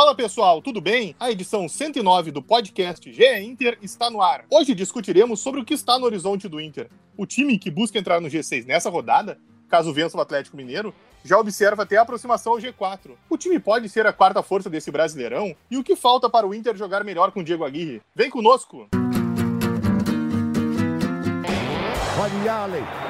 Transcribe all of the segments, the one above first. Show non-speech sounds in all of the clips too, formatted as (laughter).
Fala pessoal, tudo bem? A edição 109 do podcast GE Inter está no ar. Hoje discutiremos sobre o que está no horizonte do Inter. O time que busca entrar no G6 nessa rodada, caso vença o Atlético Mineiro, já observa até a aproximação ao G4. O time pode ser a quarta força desse Brasileirão? E o que falta para o Inter jogar melhor com o Diego Aguirre? Vem conosco! Olha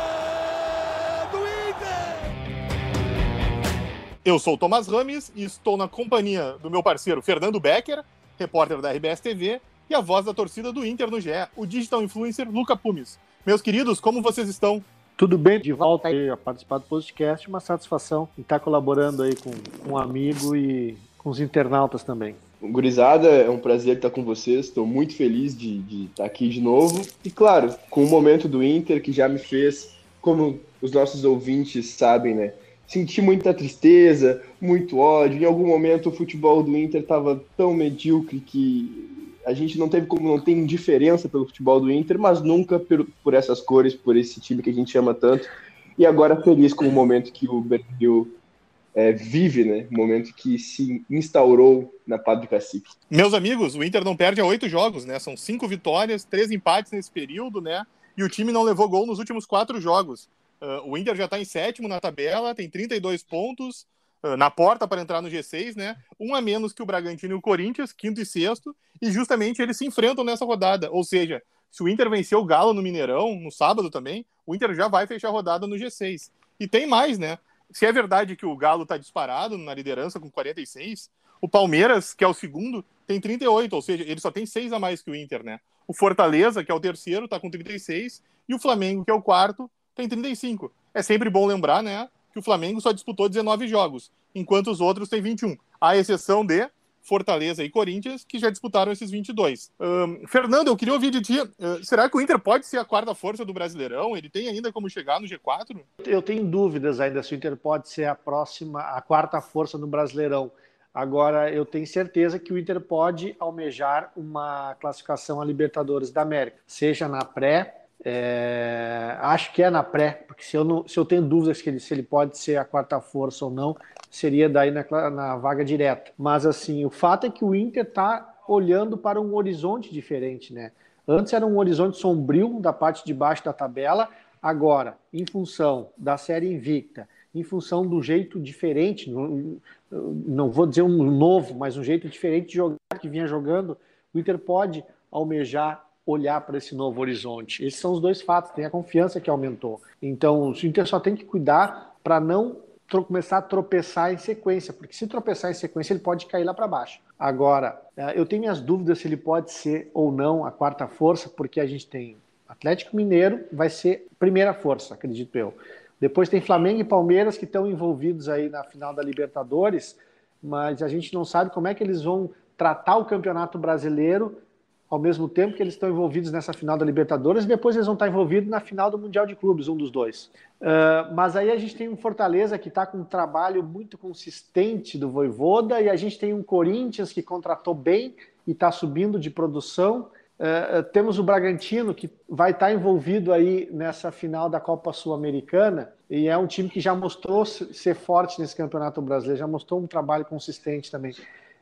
Eu sou o Tomás Rames e estou na companhia do meu parceiro Fernando Becker, repórter da RBS TV, e a voz da torcida do Inter no GE, o digital influencer Luca Pumes. Meus queridos, como vocês estão? Tudo bem, de volta aí a participar do podcast, uma satisfação em estar colaborando aí com, com um amigo e com os internautas também. Gurizada, é um prazer estar com vocês, estou muito feliz de, de estar aqui de novo. E claro, com o momento do Inter que já me fez, como os nossos ouvintes sabem, né? Senti muita tristeza, muito ódio. Em algum momento o futebol do Inter estava tão medíocre que a gente não teve como não ter indiferença pelo futebol do Inter, mas nunca por, por essas cores, por esse time que a gente ama tanto. E agora feliz com o momento que o Brasil é, vive, né? O momento que se instaurou na Padre Cacique. Meus amigos, o Inter não perde há oito jogos, né? São cinco vitórias, três empates nesse período, né? E o time não levou gol nos últimos quatro jogos. Uh, o Inter já está em sétimo na tabela, tem 32 pontos uh, na porta para entrar no G6, né? Um a menos que o Bragantino e o Corinthians, quinto e sexto, e justamente eles se enfrentam nessa rodada. Ou seja, se o Inter vencer o Galo no Mineirão, no sábado também, o Inter já vai fechar a rodada no G6. E tem mais, né? Se é verdade que o Galo está disparado na liderança com 46, o Palmeiras, que é o segundo, tem 38, ou seja, ele só tem seis a mais que o Inter, né? O Fortaleza, que é o terceiro, está com 36, e o Flamengo, que é o quarto, tem 35. É sempre bom lembrar, né, que o Flamengo só disputou 19 jogos, enquanto os outros têm 21. À exceção de Fortaleza e Corinthians, que já disputaram esses 22. Um, Fernando, eu queria ouvir de ti, uh, será que o Inter pode ser a quarta força do Brasileirão? Ele tem ainda como chegar no G4? Eu tenho dúvidas ainda se o Inter pode ser a próxima, a quarta força do Brasileirão. Agora, eu tenho certeza que o Inter pode almejar uma classificação a Libertadores da América, seja na pré é, acho que é na pré, porque se eu, não, se eu tenho dúvidas que ele, se ele pode ser a quarta força ou não, seria daí na, na vaga direta. Mas assim, o fato é que o Inter está olhando para um horizonte diferente, né? Antes era um horizonte sombrio da parte de baixo da tabela, agora, em função da série invicta, em função do jeito diferente, não, não vou dizer um novo, mas um jeito diferente de jogar que vinha jogando, o Inter pode almejar olhar para esse novo horizonte. Esses são os dois fatos, tem a confiança que aumentou. Então, o Inter só tem que cuidar para não começar a tropeçar em sequência, porque se tropeçar em sequência, ele pode cair lá para baixo. Agora, eh, eu tenho minhas dúvidas se ele pode ser ou não a quarta força, porque a gente tem Atlético Mineiro, vai ser primeira força, acredito eu. Depois tem Flamengo e Palmeiras que estão envolvidos aí na final da Libertadores, mas a gente não sabe como é que eles vão tratar o Campeonato Brasileiro ao mesmo tempo que eles estão envolvidos nessa final da Libertadores, e depois eles vão estar envolvidos na final do Mundial de Clubes, um dos dois. Uh, mas aí a gente tem um Fortaleza que está com um trabalho muito consistente do Voivoda, e a gente tem um Corinthians que contratou bem e está subindo de produção. Uh, temos o Bragantino que vai estar envolvido aí nessa final da Copa Sul-Americana e é um time que já mostrou ser forte nesse Campeonato Brasileiro, já mostrou um trabalho consistente também.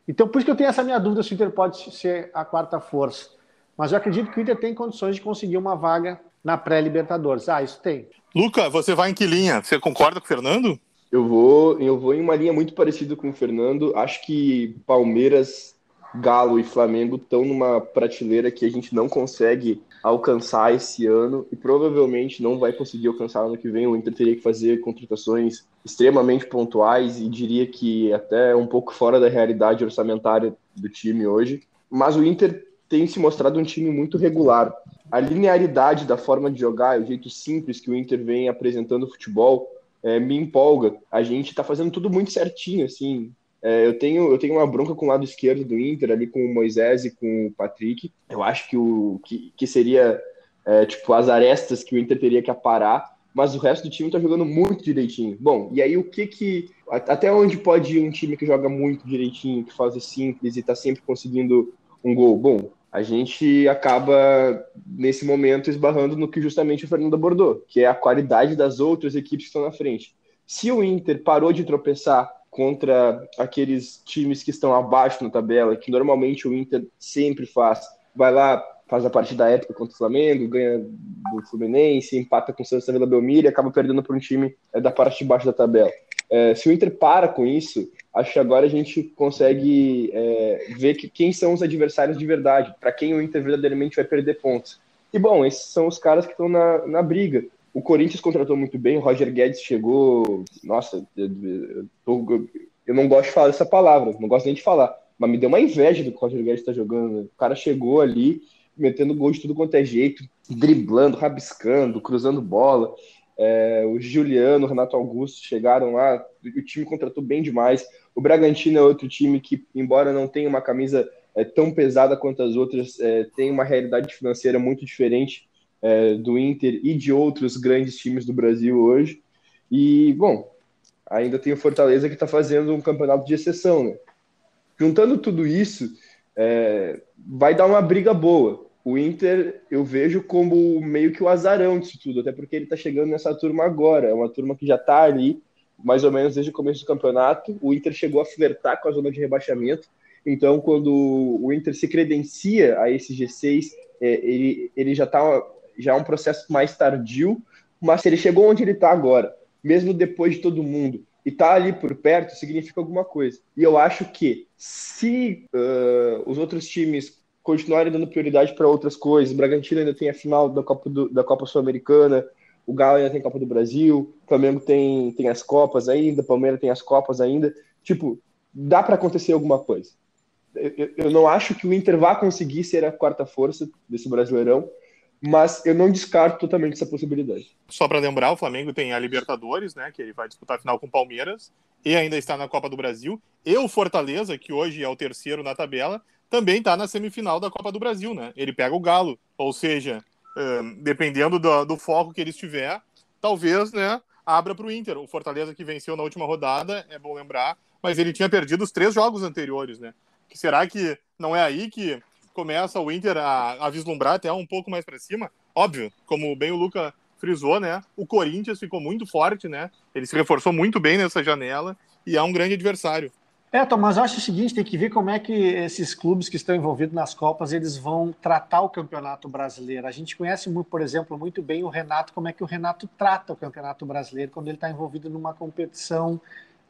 Então, por isso que eu tenho essa minha dúvida se o Inter pode ser a quarta força. Mas eu acredito que o Inter tem condições de conseguir uma vaga na pré-Libertadores. Ah, isso tem. Luca, você vai em que linha? Você concorda com o Fernando? Eu vou, eu vou em uma linha muito parecida com o Fernando. Acho que Palmeiras, Galo e Flamengo estão numa prateleira que a gente não consegue alcançar esse ano e provavelmente não vai conseguir alcançar ano que vem. O Inter teria que fazer contratações extremamente pontuais e diria que até um pouco fora da realidade orçamentária do time hoje. Mas o Inter tem se mostrado um time muito regular. A linearidade da forma de jogar, o jeito simples que o Inter vem apresentando o futebol, é, me empolga. A gente está fazendo tudo muito certinho, assim, É, eu, tenho, eu tenho uma bronca com o lado esquerdo do Inter, ali com o Moisés e com o Patrick. Eu acho que, o, que, que seria é, tipo as arestas que o Inter teria que aparar, mas o resto do time tá jogando muito direitinho. Bom, e aí o que que. Até onde pode ir um time que joga muito direitinho, que faz simples e tá sempre conseguindo um gol? Bom, a gente acaba, nesse momento, esbarrando no que justamente o Fernando abordou, que é a qualidade das outras equipes que estão na frente. Se o Inter parou de tropeçar contra aqueles times que estão abaixo na tabela, que normalmente o Inter sempre faz, vai lá, faz a partida épica contra o Flamengo, ganha do Fluminense, empata com o Santos Vila Belmiro e acaba perdendo para um time é, da parte de baixo da tabela. É, se o Inter para com isso, acho que agora a gente consegue é, ver que, quem são os adversários de verdade, para quem o Inter verdadeiramente vai perder pontos. E bom, esses são os caras que estão na, na briga. O Corinthians contratou muito bem, o Roger Guedes chegou. Nossa, eu, eu, eu não gosto de falar essa palavra, não gosto nem de falar, mas me deu uma inveja do que o Roger Guedes está jogando. O cara chegou ali, metendo gol de tudo quanto é jeito, driblando, rabiscando, cruzando bola. É, o Juliano, o Renato Augusto chegaram lá, o time contratou bem demais. O Bragantino é outro time que, embora não tenha uma camisa é, tão pesada quanto as outras, é, tem uma realidade financeira muito diferente é, do Inter e de outros grandes times do Brasil hoje. E, bom, ainda tem o Fortaleza que está fazendo um campeonato de exceção, né? Juntando tudo isso, é, vai dar uma briga boa o Inter eu vejo como meio que o azarão disso tudo, até porque ele está chegando nessa turma agora, é uma turma que já está ali, mais ou menos desde o começo do campeonato. O Inter chegou a flertar com a zona de rebaixamento, então quando o Inter se credencia a esse G6, é, ele, ele já está já é um processo mais tardio, mas se ele chegou onde ele está agora, mesmo depois de todo mundo, e tá ali por perto, significa alguma coisa. E eu acho que se uh, os outros times continuarem dando prioridade para outras coisas. O Bragantino ainda tem a final da Copa, do, da Copa Sul-Americana, o Galo ainda tem a Copa do Brasil, o Flamengo tem, tem as Copas ainda, o Palmeiras tem as Copas ainda. Tipo, dá para acontecer alguma coisa. Eu, eu, não acho que o Inter vá conseguir ser a quarta força desse Brasileirão, mas eu não descarto totalmente essa possibilidade. Só para lembrar, o Flamengo tem a Libertadores, né, que ele vai disputar a final com o Palmeiras, e ainda está na Copa do Brasil, e o Fortaleza, que hoje é o terceiro na tabela, também está na semifinal da Copa do Brasil, né? Ele pega o Galo, ou seja, dependendo do, do, foco que ele estiver, talvez, né, abra para o Inter. O Fortaleza que venceu na última rodada, é bom lembrar, mas ele tinha perdido os três jogos anteriores, né? Será que não é aí que começa o Inter a, a vislumbrar até um pouco mais para cima? Óbvio, como bem o Luca frisou, né? O Corinthians ficou muito forte, né? Ele se reforçou muito bem nessa janela e é um grande adversário. É, Tom, mas eu acho o seguinte, tem que ver como é que esses clubes que estão envolvidos nas Copas, eles vão tratar o Campeonato Brasileiro. A gente conhece, por exemplo, muito bem o Renato, como é que o Renato trata o Campeonato Brasileiro quando ele está envolvido numa competição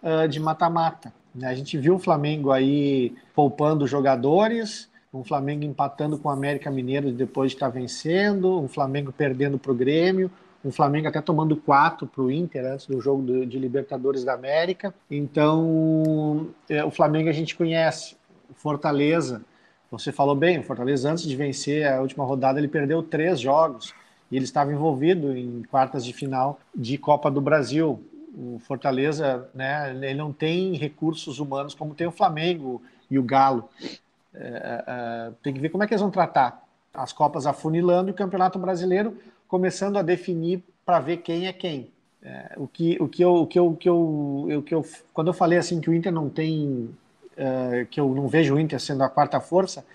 uh, de mata-mata. Né? A gente viu o Flamengo aí poupando jogadores, um Flamengo empatando com o América Mineiro depois de estar tá vencendo, um Flamengo perdendo para o Grêmio, o Flamengo até tomando quatro para o Inter antes do jogo de, de Libertadores da América. Então, é, o Flamengo a gente conhece. Fortaleza, você falou bem, o Fortaleza antes de vencer a última rodada ele perdeu três jogos e ele estava envolvido em quartas de final de Copa do Brasil. O Fortaleza, né, ele não tem recursos humanos como tem o Flamengo e o Galo. É, é, é tem que ver como é que eles vão tratar as Copas afunilando e o Campeonato Brasileiro começando a definir para ver quem é quem. É, o que o que eu o que eu, o que eu, o que eu quando eu falei assim que o Inter não tem uh, que eu não vejo o Inter sendo a quarta força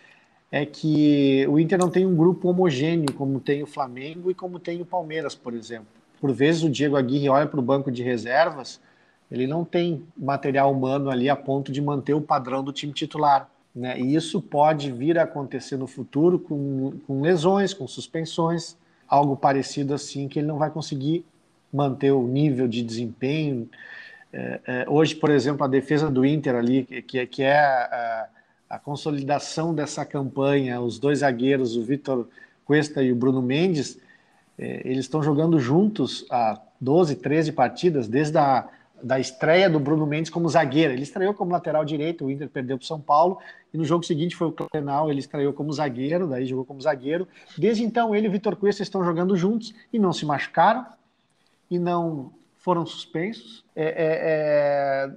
é que o Inter não tem um grupo homogêneo como tem o Flamengo e como tem o Palmeiras, por exemplo. Por vezes o Diego Aguirre olha para o banco de reservas, ele não tem material humano ali a ponto de manter o padrão do time titular. Né? E isso pode vir a acontecer no futuro com, com lesões, com suspensões algo parecido assim, que ele não vai conseguir manter o nível de desempenho. É, é, hoje, por exemplo, a defesa do Inter ali, que, que é a, a, consolidação dessa campanha, os dois zagueiros, o Vitor Cuesta e o Bruno Mendes, é, eles estão jogando juntos há 12, 13 partidas, desde a da estreia do Bruno Mendes como zagueiro. Ele estreou como lateral direito, o Inter perdeu para o São Paulo, e no jogo seguinte foi o Clenal, ele estreou como zagueiro, daí jogou como zagueiro. Desde então, ele e o Vitor Cuesta estão jogando juntos e não se machucaram, e não foram suspensos. É, é, é,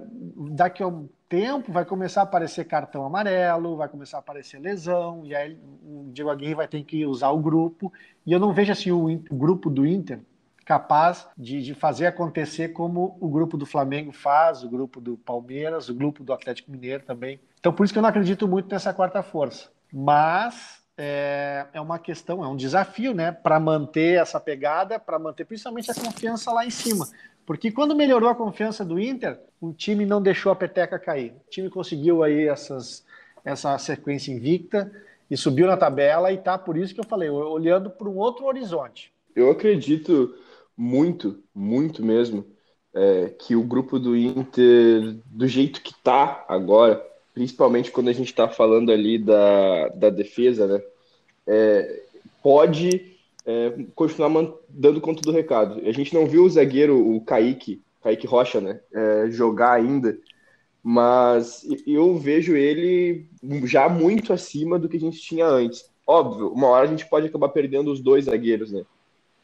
daqui a um tempo vai começar a aparecer cartão amarelo, vai começar a aparecer lesão, e aí o Diego Aguirre vai ter que usar o grupo. E eu não vejo assim o, o grupo do Inter capaz de, de, fazer acontecer como o grupo do Flamengo faz, o grupo do Palmeiras, o grupo do Atlético Mineiro também. Então, por isso que eu não acredito muito nessa quarta força. Mas é, é uma questão, é um desafio, né, para manter essa pegada, para manter principalmente a confiança lá em cima. Porque quando melhorou a confiança do Inter, o time não deixou a peteca cair. O time conseguiu aí essas, essa sequência invicta e subiu na tabela e tá por isso que eu falei, olhando para um outro horizonte. Eu acredito muito, muito mesmo, é, que o grupo do Inter, do jeito que tá agora, principalmente quando a gente está falando ali da, da defesa, né, é, pode é, continuar dando conta do recado. A gente não viu o zagueiro, o Kaique, Kaique Rocha, né, é, jogar ainda, mas eu vejo ele já muito acima do que a gente tinha antes. Óbvio, uma hora a gente pode acabar perdendo os dois zagueiros, né?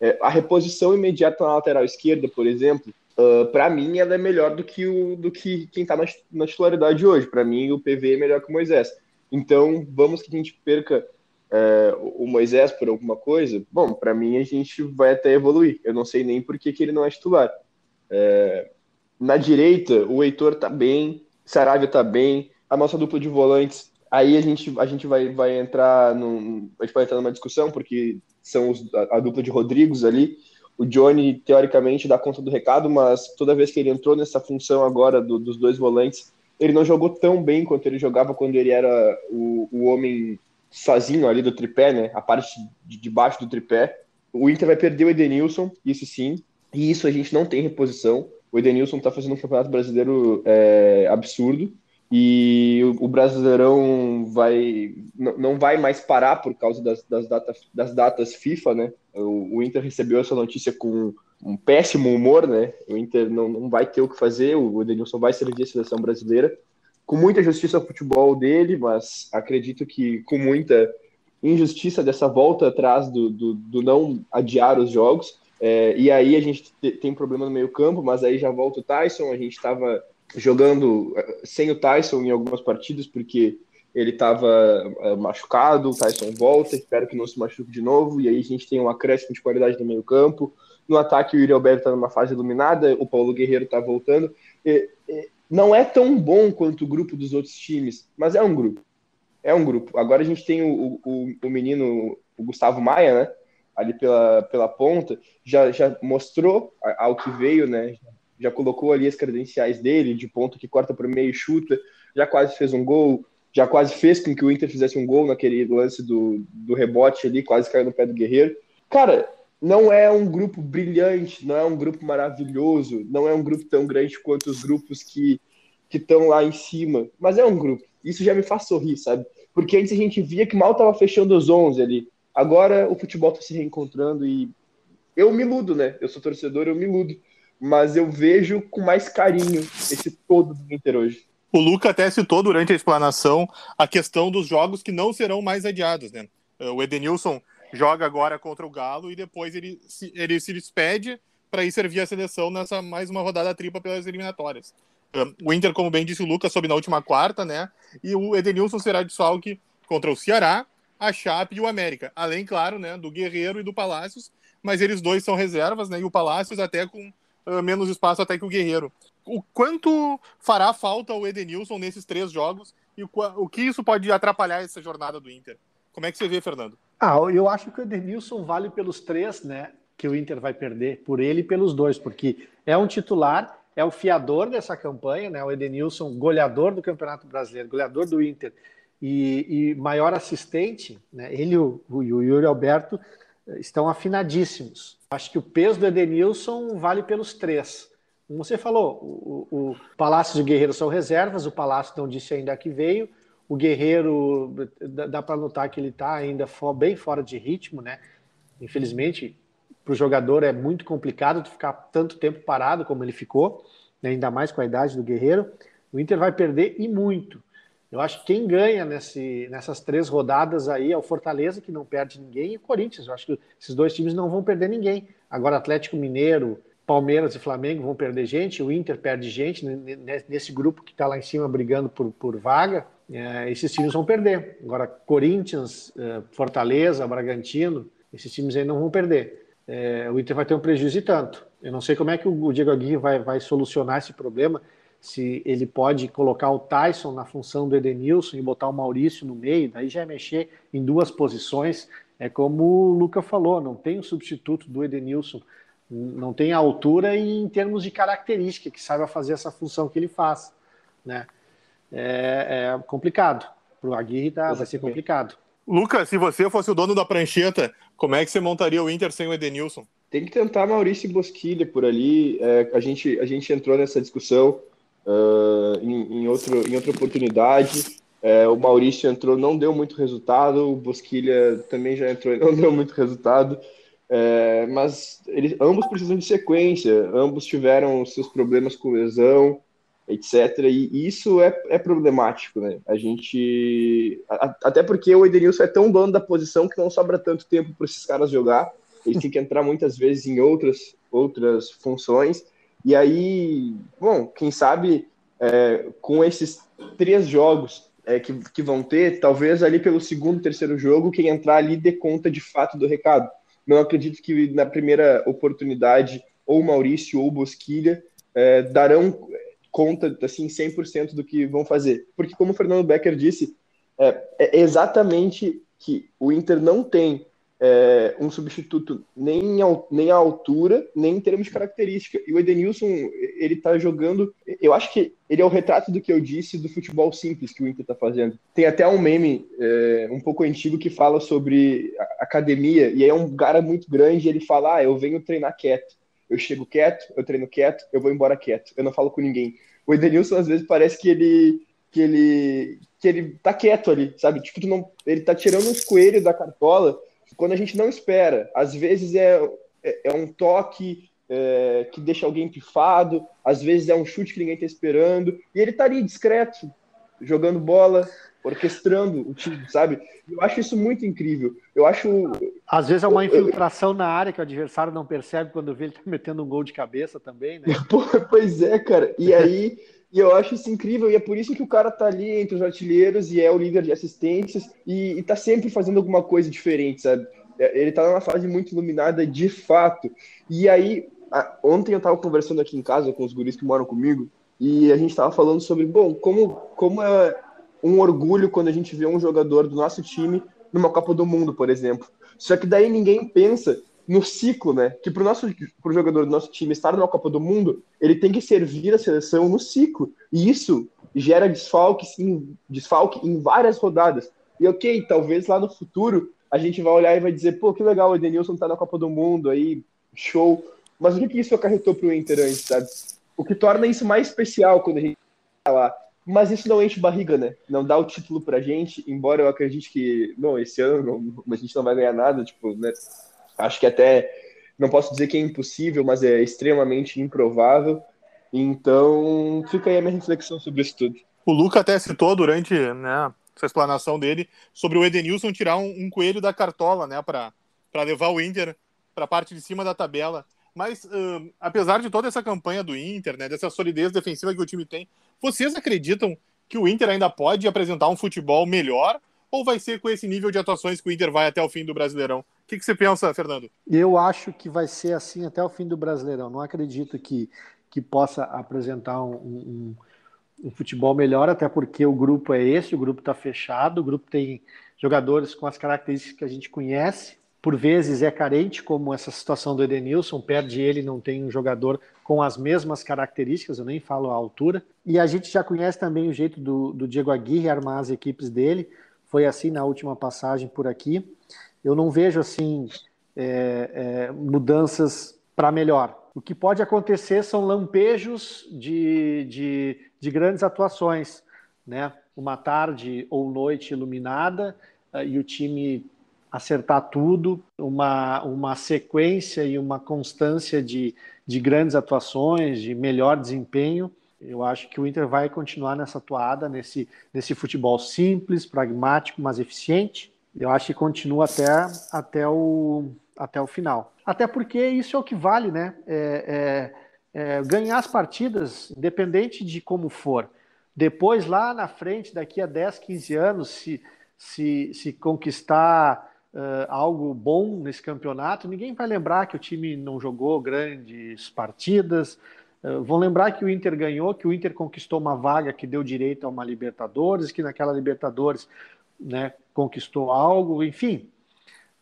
É, a reposição imediata na lateral esquerda, por exemplo, uh, ah, para mim ela é melhor do que, o, do que quem está na, na titularidade hoje. Para mim, o PV é melhor que o Moisés. Então, vamos que a gente perca é, o Moisés por alguma coisa. Bom, para mim, a gente vai até evoluir. Eu não sei nem por que, que ele não é titular. É, na direita, o Heitor tá bem, Saravia tá bem, a nossa dupla de volantes. Aí a gente, a gente vai, vai entrar num, a gente vai entrar numa discussão, porque são os, a, a, dupla de Rodrigos ali. O Johnny, teoricamente, dá conta do recado, mas toda vez que ele entrou nessa função agora do, dos dois volantes, ele não jogou tão bem quanto ele jogava quando ele era o, o homem sozinho ali do tripé, né? A parte de, de baixo do tripé. O Inter vai perder o Edenilson, isso sim. E isso a gente não tem reposição. O Edenilson está fazendo um campeonato brasileiro é, absurdo e o, Brasileirão vai não vai mais parar por causa das, das, data, das datas FIFA, né? O, o, Inter recebeu essa notícia com um péssimo humor, né? O Inter não, não vai ter o que fazer, o Edenilson vai servir a seleção brasileira com muita justiça ao futebol dele, mas acredito que com muita injustiça dessa volta atrás do, do, do não adiar os jogos. É, e aí a gente tem problema no meio campo, mas aí já volta o Tyson, a gente estava jogando eh, sem o Tyson em algumas partidas, porque ele estava eh, machucado, o Tyson volta, espero que não se machuque de novo, e aí a gente tem um acréscimo de qualidade no meio campo. No ataque, o Yuri Alberto está numa fase iluminada, o Paulo Guerreiro está voltando. E, e, não é tão bom quanto o grupo dos outros times, mas é um grupo. É um grupo. Agora a gente tem o, o, o menino, o Gustavo Maia, né? Ali pela, pela ponta, já, já mostrou ao que veio, né? Já colocou ali as credenciais dele, de ponto que corta o meio e chuta, já quase fez um gol, já quase fez com que o Inter fizesse um gol naquele lance do, do rebote ali, quase caiu no pé do Guerreiro. Cara, não é um grupo brilhante, não é um grupo maravilhoso, não é um grupo tão grande quanto os grupos que estão lá em cima, mas é um grupo. Isso já me faz sorrir, sabe? Porque antes a gente via que mal tava fechando os 11 ali. Agora o futebol tá se reencontrando e eu me iludo, né? Eu sou torcedor, eu me iludo mas eu vejo com mais carinho esse todo do Inter hoje. O Luca até citou durante a explanação a questão dos jogos que não serão mais adiados, né? O Edenilson joga agora contra o Galo e depois ele se, ele se despede para ir servir a seleção nessa mais uma rodada tripla pelas eliminatórias. O Inter, como bem disse o Lucas, sobe na última quarta, né? E o Edenilson será desfalque contra o Ceará, a Chape e o América. Além, claro, né, do Guerreiro e do Palácios, mas eles dois são reservas, né? E o Palácios até com uh, menos espaço até que o Guerreiro. O quanto fará falta o Edenilson nesses três jogos e o, o que isso pode atrapalhar essa jornada do Inter? Como é que você vê, Fernando? Ah, eu acho que o Edenilson vale pelos três, né? Que o Inter vai perder, por ele e pelos dois, porque é um titular, é o fiador dessa campanha, né? O Edenilson, goleador do Campeonato Brasileiro, goleador do Inter e, e maior assistente, né? Ele e o, o Yuri Alberto estão afinadíssimos. Acho que o peso do Edenilson vale pelos três. Como você falou, o, o Palácio e o Guerreiro são reservas, o Palácio não disse ainda que veio, o Guerreiro, dá para notar que ele está ainda bem fora de ritmo, né? Infelizmente, para o jogador é muito complicado ficar tanto tempo parado como ele ficou, né? ainda mais com a idade do Guerreiro. O Inter vai perder e muito. Eu acho que quem ganha nesse, nessas três rodadas aí é o Fortaleza, que não perde ninguém, e o Corinthians. Eu acho que esses dois times não vão perder ninguém. Agora, Atlético Mineiro Palmeiras e Flamengo vão perder gente, o Inter perde gente nesse grupo que está lá em cima brigando por, por vaga. É, esses times vão perder. Agora, Corinthians, é, Fortaleza, Bragantino, esses times aí não vão perder. É, o Inter vai ter um prejuízo e tanto. Eu não sei como é que o Diego Aguirre vai, vai solucionar esse problema, se ele pode colocar o Tyson na função do Edenilson e botar o Maurício no meio, daí já é mexer em duas posições. É como o Luca falou, não tem um substituto do Edenilson, não tem a altura e em termos de característica que saiba fazer essa função que ele faz, né? É, é complicado. Para o Aguirre tá, vai ser complicado. Lucas, se você fosse o dono da prancheta, como é que você montaria o Inter sem o Edenilson? Tem que tentar Maurício Bosquilha por ali. É, a, gente, a gente entrou nessa discussão uh, em, em, outro, em outra oportunidade. É, o Maurício entrou, não deu muito resultado. O Bosquilha também já entrou não (laughs) deu muito resultado. É, mas eles, ambos precisam de sequência, ambos tiveram seus problemas com lesão etc. E isso é, é problemático, né? A gente. A, até porque o Edenilson é tão dono da posição que não sobra tanto tempo para esses caras jogar. Eles têm que entrar muitas vezes em outras, outras funções. E aí, bom, quem sabe é, com esses três jogos é, que, que vão ter, talvez ali pelo segundo, terceiro jogo, quem entrar ali dê conta de fato do recado. Não acredito que na primeira oportunidade, ou Maurício ou Bosquilha é, darão conta assim 100% do que vão fazer. Porque como o Fernando Becker disse, é, é exatamente que o Inter não tem é, um substituto nem, nem à altura, nem em termos de característica. E o Edenilson, ele tá jogando. Eu acho que ele é o retrato do que eu disse do futebol simples que o Inter tá fazendo. Tem até um meme é, um pouco antigo que fala sobre academia, e aí é um cara muito grande ele fala: Ah, eu venho treinar quieto. Eu chego quieto, eu treino quieto, eu vou embora quieto. Eu não falo com ninguém. O Edenilson, às vezes, parece que ele que ele que ele tá quieto ali, sabe? Tipo, não, ele tá tirando uns coelhos da cartola quando a gente não espera. Às vezes é, é, é um toque é, que deixa alguém pifado, às vezes é um chute que ninguém tá esperando, e ele tá ali discreto, jogando bola, orquestrando o time, sabe? Eu acho isso muito incrível. Eu acho. Às vezes é uma infiltração na área que o adversário não percebe quando vê ele tá metendo um gol de cabeça também, né? (laughs) pois é, cara. E aí. E eu acho isso incrível, e é por isso que o cara tá ali entre os artilheiros e é o líder de assistências e, e tá sempre fazendo alguma coisa diferente, sabe? É, ele tá numa fase muito iluminada de fato. E aí, a, ontem eu tava conversando aqui em casa com os guris que moram comigo, e a gente tava falando sobre, bom, como, como é, um orgulho quando a gente vê um jogador do nosso time numa Copa do Mundo, por exemplo. Só que daí ninguém pensa no ciclo, né? Que para o nosso pro jogador do nosso time estar na Copa do Mundo, ele tem que servir a seleção no ciclo. E isso gera desfalque, sim, desfalque em várias rodadas. E ok, talvez lá no futuro a gente vai olhar e vai dizer, pô, que legal, o Edenilson tá na Copa do Mundo aí, show. Mas o que, que isso acarretou pro Inter antes, sabe? O que torna isso mais especial quando a gente tá lá mas isso não enche barriga, né? Não dá o título pra gente, embora eu acredite que, não, esse ano não, a gente não vai ganhar nada, tipo, né? Acho que até, não posso dizer que é impossível, mas é extremamente improvável. Então, fica aí a minha reflexão sobre isso tudo. O Luca até citou durante né, essa explanação dele sobre o Edenilson tirar um, um coelho da cartola, né, para levar o Inter para a parte de cima da tabela. Mas, uh, apesar de toda essa campanha do Inter, né, dessa solidez defensiva que o time tem, vocês acreditam que o Inter ainda pode apresentar um futebol melhor? Ou vai ser com esse nível de atuações que o Inter vai até o fim do Brasileirão? O que, que você pensa, Fernando? Eu acho que vai ser assim até o fim do Brasileirão. Não acredito que, que possa apresentar um, um, um futebol melhor, até porque o grupo é esse, o grupo está fechado, o grupo tem jogadores com as características que a gente conhece, por vezes é carente, como essa situação do Edenilson, perde ele, não tem um jogador com as mesmas características, eu nem falo a altura. E a gente já conhece também o jeito do, do Diego Aguirre armar as equipes dele, foi assim na última passagem por aqui. Eu não vejo assim é, é, mudanças para melhor. O que pode acontecer são lampejos de, de, de grandes atuações, né? Uma tarde ou noite iluminada eh, e o time acertar tudo, uma, uma sequência e uma constância de, de grandes atuações, de melhor desempenho. Eu acho que o Inter vai continuar nessa toada, nesse, nesse futebol simples, pragmático, mas eficiente. Eu acho que continua até, até o, até o final. Até porque isso é o que vale, né? É, é, é, ganhar as partidas, independente de como for. Depois, lá na frente, daqui a 10, 15 anos, se, se, se conquistar uh, algo bom nesse campeonato, ninguém vai lembrar que o time não jogou grandes partidas. Uh, vão lembrar que o Inter ganhou, que o Inter conquistou uma vaga que deu direito a uma Libertadores, que naquela Libertadores né, conquistou algo, enfim.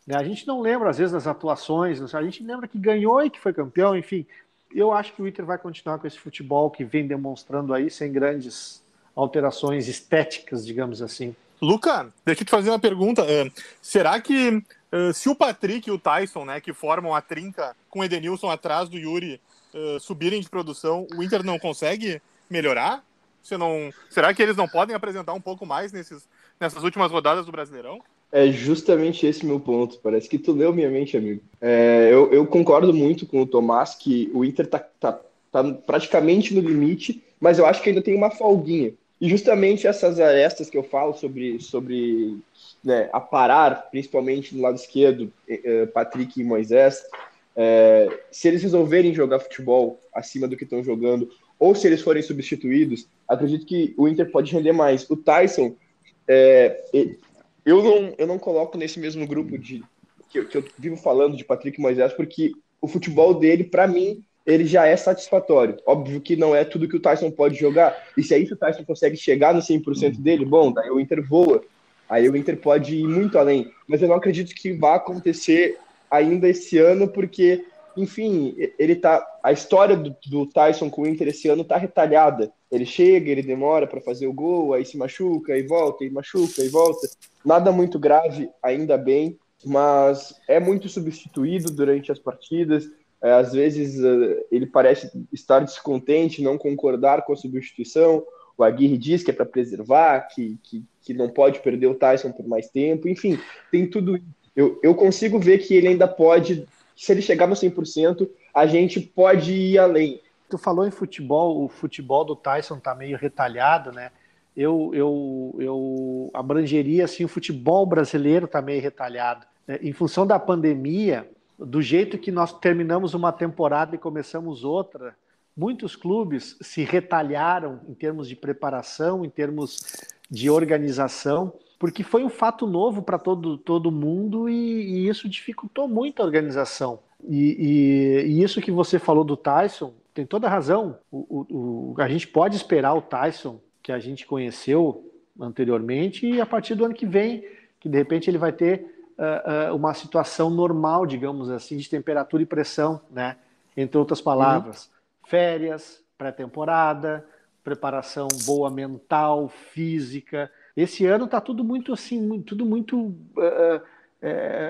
Né, a gente não lembra, às vezes, das atuações, a gente lembra que ganhou e que foi campeão, enfim. Eu acho que o Inter vai continuar com esse futebol que vem demonstrando aí, sem grandes alterações estéticas, digamos assim. Luca, deixa eu te fazer uma pergunta. Uh, será que uh, se o Patrick e o Tyson, né, que formam a trinca com o Edenilson atrás do Yuri, uh, subirem de produção, o Inter não consegue melhorar? Você não... Será que eles não podem apresentar um pouco mais nesses, nessas últimas rodadas do Brasileirão? É justamente esse meu ponto. Parece que tu leu minha mente, amigo. É, eu, eu, concordo muito com o Tomás que o Inter tá, tá, tá praticamente no limite, mas eu acho que ainda tem uma folguinha. E justamente essas arestas que eu falo sobre, sobre né, a parar, principalmente no lado esquerdo, eh, eh, Patrick e Moisés, é, se eles resolverem jogar futebol acima do que estão jogando, ou se eles forem substituídos, acredito que o Inter pode render mais. O Tyson, é, eu, não, eu não coloco nesse mesmo grupo de que, que eu vivo falando de Patrick Moisés, porque o futebol dele, para mim, ele já é satisfatório. Óbvio que não é tudo que o Tyson pode jogar. E se aí o Tyson consegue chegar no 100% dele, bom, daí o Inter voa. Aí o Inter pode ir muito além. Mas eu não acredito que vá acontecer ainda esse ano, porque, enfim, ele tá. A história do, do Tyson com o Inter esse ano tá retalhada. Ele chega, ele demora para fazer o gol, aí se machuca, e volta, e machuca, e volta. Nada muito grave, ainda bem, mas é muito substituído durante as partidas é, às vezes é, ele parece estar descontente, não concordar com a substituição. O Aguirre diz que é para preservar, que, que, que não pode perder o Tyson por mais tempo. Enfim, tem tudo. Eu, eu consigo ver que ele ainda pode, se ele chegar no 100%, a gente pode ir além. Tu falou em futebol, o futebol do Tyson tá meio retalhado, né? Eu, eu, eu abrangeria assim, o futebol brasileiro tá meio retalhado. É, em função da pandemia, do jeito que nós terminamos uma temporada e começamos outra, muitos clubes se retalharam em termos de preparação, em termos de organização, porque foi um fato novo para todo, todo mundo e, e, isso dificultou muito a organização. E, e, e, isso que você falou do Tyson tem toda a razão. O, o, o, a gente pode esperar o Tyson que a gente conheceu anteriormente e a partir do ano que vem, que de repente ele vai ter uh, uma situação normal, digamos assim, de temperatura e pressão, né? Entre outras palavras, uhum. férias, pré-temporada, preparação boa mental, física. Esse ano está tudo muito assim, tudo muito, uh,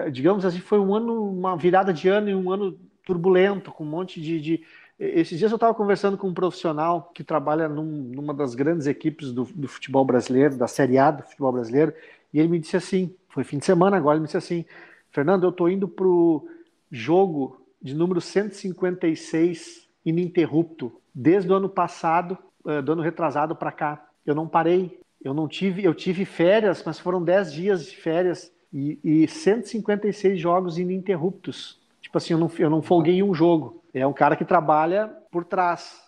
uh, digamos assim, foi um ano, uma virada de ano e um ano turbulento, com um monte de, de... Esses dias eu estava conversando com um profissional que trabalha num, numa das grandes equipes do, do, futebol brasileiro, da Série A do futebol brasileiro, e ele me disse assim: foi fim de semana agora, ele me disse assim: Fernando, eu estou indo para o jogo de número 156 ininterrupto, desde o ano passado, eh, do ano retrasado para cá. Eu não parei, eu não tive, eu tive férias, mas foram 10 dias de férias e, e 156 jogos ininterruptos. Tipo assim, eu não, eu não folguei um jogo. É um cara que trabalha por trás,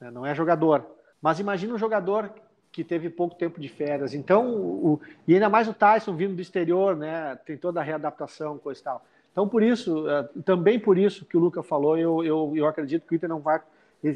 né? não é jogador. Mas imagina um jogador que teve pouco tempo de férias. Então, o, e ainda mais o Tyson vindo do exterior, né? Tem toda a readaptação, coisa e tal. Então, por isso, uh, também por isso que o Luca falou, eu, eu, eu acredito que o Inter não vai.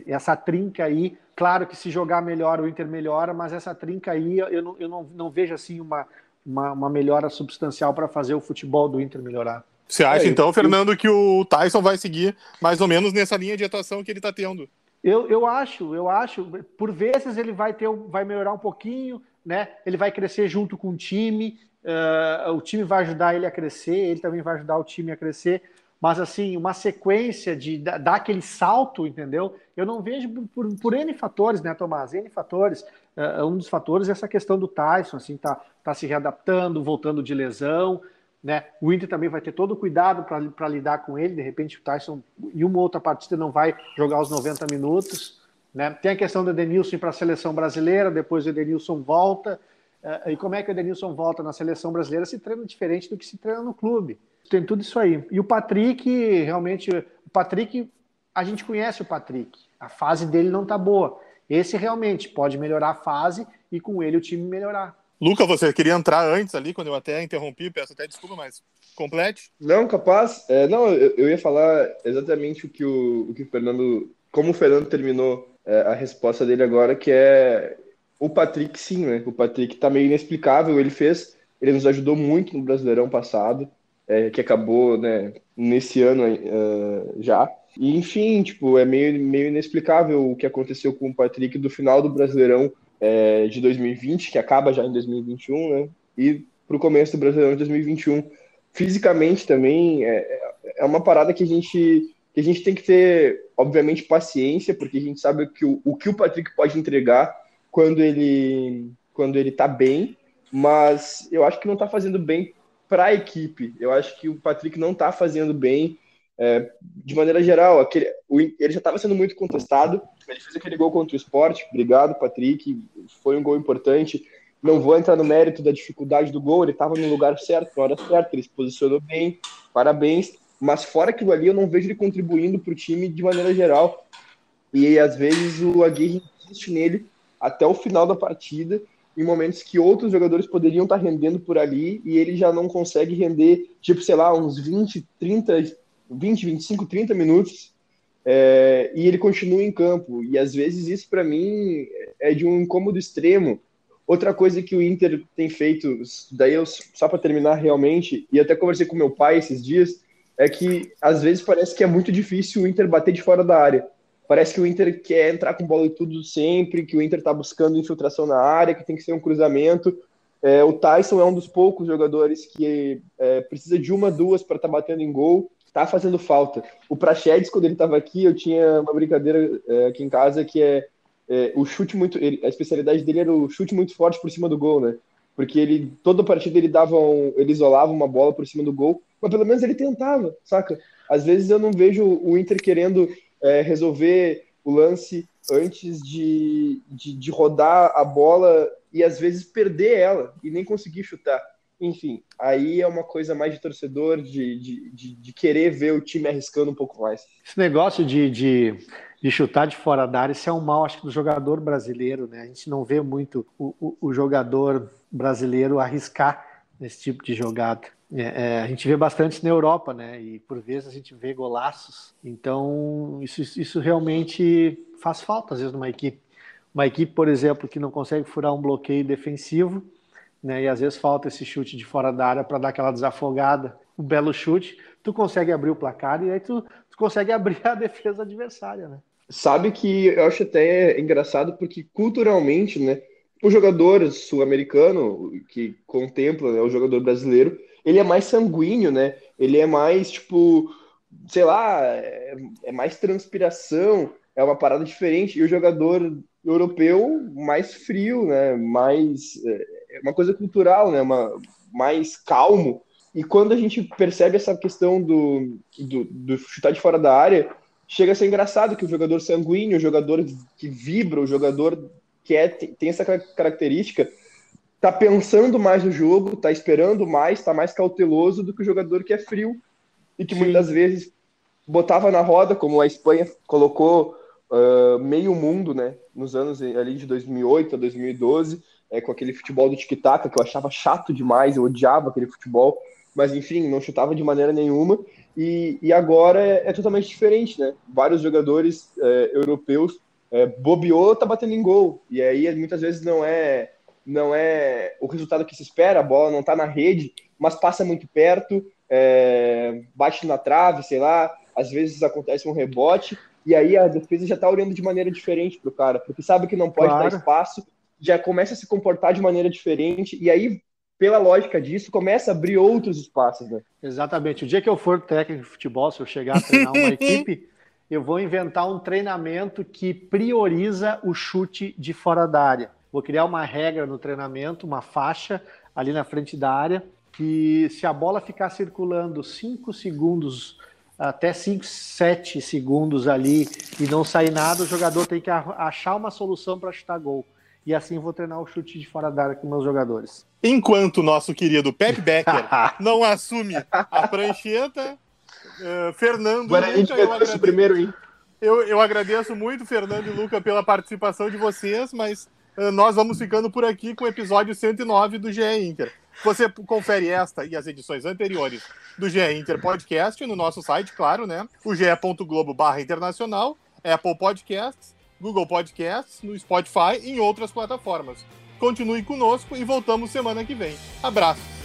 Essa trinca aí, claro que se jogar melhor, o Inter melhora, mas essa trinca aí, eu não, eu não, não vejo assim uma, uma, uma melhora substancial para fazer o futebol do Inter melhorar. Você acha, é, então, eu, Fernando, que o Tyson vai seguir mais ou menos nessa linha de atuação que ele está tendo? Eu, eu acho, eu acho, por vezes ele vai ter, vai melhorar um pouquinho, né? Ele vai crescer junto com o time, uh, o time vai ajudar ele a crescer, ele também vai ajudar o time a crescer. Mas assim, uma sequência de dar aquele salto, entendeu? Eu não vejo por, por N fatores, né, Tomás? N fatores. Uh, um dos fatores é essa questão do Tyson, assim, tá, tá se readaptando, voltando de lesão. Né? O Inter também vai ter todo o cuidado para lidar com ele. De repente, o Tyson, em uma outra partida, não vai jogar os 90 minutos. Né? Tem a questão do Edenilson para a seleção brasileira, depois o Edenilson volta. e como é que o Edenilson volta na seleção brasileira se treina diferente do que se treina no clube. Tem tudo isso aí. E o Patrick, realmente, o Patrick, a gente conhece o Patrick. A fase dele não tá boa. Esse realmente pode melhorar a fase e com ele o time melhorar. Luca, você queria entrar antes ali, quando eu até interrompi, peço até desculpa, mas complete. Não, capaz. É, não, eu, eu, ia falar exatamente o que o, o que o Fernando. Como o Fernando terminou é, a resposta dele agora, que é o Patrick, sim, né? O Patrick tá meio inexplicável. Ele fez. Ele nos ajudou muito no Brasileirão passado, é, que acabou né, nesse ano uh, já. E, enfim, tipo, é meio, meio inexplicável o que aconteceu com o Patrick do final do Brasileirão é, de 2020, que acaba já em 2021, né? E para o começo do Brasileirão de 2021. Fisicamente também é, é uma parada que a gente que a gente tem que ter, obviamente, paciência, porque a gente sabe que o, o que o Patrick pode entregar quando ele quando ele tá bem, mas eu acho que não está fazendo bem para a equipe. Eu acho que o Patrick não está fazendo bem é, de maneira geral. Aquele, o, ele já estava sendo muito contestado, ele fez aquele gol contra o esporte. Obrigado, Patrick. Foi um gol importante. Não vou entrar no mérito da dificuldade do gol, ele estava no lugar certo, na hora certa, ele se posicionou bem, parabéns. Mas fora aquilo ali, eu não vejo ele contribuindo para o time de maneira geral. E às vezes o Aguirre insiste nele até o final da partida, em momentos que outros jogadores poderiam estar tá rendendo por ali e ele já não consegue render, tipo, sei lá, uns 20, 30, 20, 25, 30 minutos é, e ele continua em campo. E às vezes isso para mim é de um incômodo extremo. Outra coisa que o Inter tem feito, daí eu só para terminar realmente, e até conversei com meu pai esses dias, é que às vezes parece que é muito difícil o Inter bater de fora da área. Parece que o Inter quer entrar com bola e tudo sempre, que o Inter está buscando infiltração na área, que tem que ser um cruzamento. É, o Tyson é um dos poucos jogadores que é, precisa de uma, duas para estar tá batendo em gol tá fazendo falta. O Prachedes, quando ele estava aqui, eu tinha uma brincadeira é, aqui em casa que é, é o chute muito. Ele, a especialidade dele era o chute muito forte por cima do gol, né? Porque ele, toda partida ele dava um, ele isolava uma bola por cima do gol, mas pelo menos ele tentava, saca? Às vezes eu não vejo o Inter querendo é, resolver o lance antes de, de, de rodar a bola e às vezes perder ela e nem conseguir chutar enfim, aí é uma coisa mais de torcedor, de, de, de, de, querer ver o time arriscando um pouco mais. Esse negócio de, de, de chutar de fora da área, isso é um mal, acho que, do jogador brasileiro, né? A gente não vê muito o, o, o jogador brasileiro arriscar nesse tipo de jogada. É, é, a gente vê bastante na Europa, né? E por vezes a gente vê golaços. Então, isso, isso realmente faz falta, às vezes, numa equipe. Uma equipe, por exemplo, que não consegue furar um bloqueio defensivo né? E às vezes falta esse chute de fora da área para dar aquela desafogada, um belo chute, tu consegue abrir o placar e aí tu, tu consegue (laughs) abrir a defesa adversária, né? Sabe que eu acho até engraçado porque culturalmente, né, o jogador sul-americano que contempla né, o jogador brasileiro, ele é mais sanguíneo, né? Ele é mais tipo, sei lá, é, é mais transpiração, é uma parada diferente. E o jogador europeu mais frio, né? Mais é uma coisa cultural, né? Uma, mais calmo. E quando a gente percebe essa questão do, do, do, chutar de fora da área, chega a ser engraçado que o jogador sanguíneo, o jogador que vibra, o jogador que é, tem essa característica, tá pensando mais no jogo, tá esperando mais, tá mais cauteloso do que o jogador que é frio e que Sim. muitas vezes botava na roda, como a Espanha colocou uh, meio mundo, né, nos anos ali de 2008 a 2012, é, com aquele futebol do tic-tac, que eu achava chato demais, eu odiava aquele futebol, mas enfim, não chutava de maneira nenhuma, e, e agora é, é totalmente diferente, né? Vários jogadores é, europeus é, bobeou, tá batendo em gol, e aí muitas vezes não é não é o resultado que se espera, a bola não tá na rede, mas passa muito perto, é, bate na trave, sei lá, às vezes acontece um rebote, e aí a defesa já tá olhando de maneira diferente pro cara, porque sabe que não pode claro. dar espaço já começa a se comportar de maneira diferente, e aí, pela lógica disso, começa a abrir outros espaços, né? Exatamente. O dia que eu for técnico de futebol, se eu chegar a treinar uma (laughs) equipe, eu vou inventar um treinamento que prioriza o chute de fora da área. Vou criar uma regra no treinamento, uma faixa ali na frente da área, que se a bola ficar circulando 5 segundos até 5, 7 segundos ali e não sair nada, o jogador tem que achar uma solução para chutar gol. E assim vou treinar o chute de fora da área com meus jogadores. Enquanto o nosso querido Pep (laughs) Becker não assume a prancheta, uh, Fernando. Guarani Luca, eu agradeço, primeiro, hein? Eu, eu agradeço muito, Fernando e Luca, pela participação de vocês, mas uh, nós vamos ficando por aqui com o episódio 109 do GE Inter. Você confere esta e as edições anteriores do GE Inter Podcast no nosso site, claro, né? O ge.globo barra internacional, Apple Podcasts, Google Podcasts, no Spotify e em outras plataformas. Continue conosco e voltamos semana que vem. Abraço!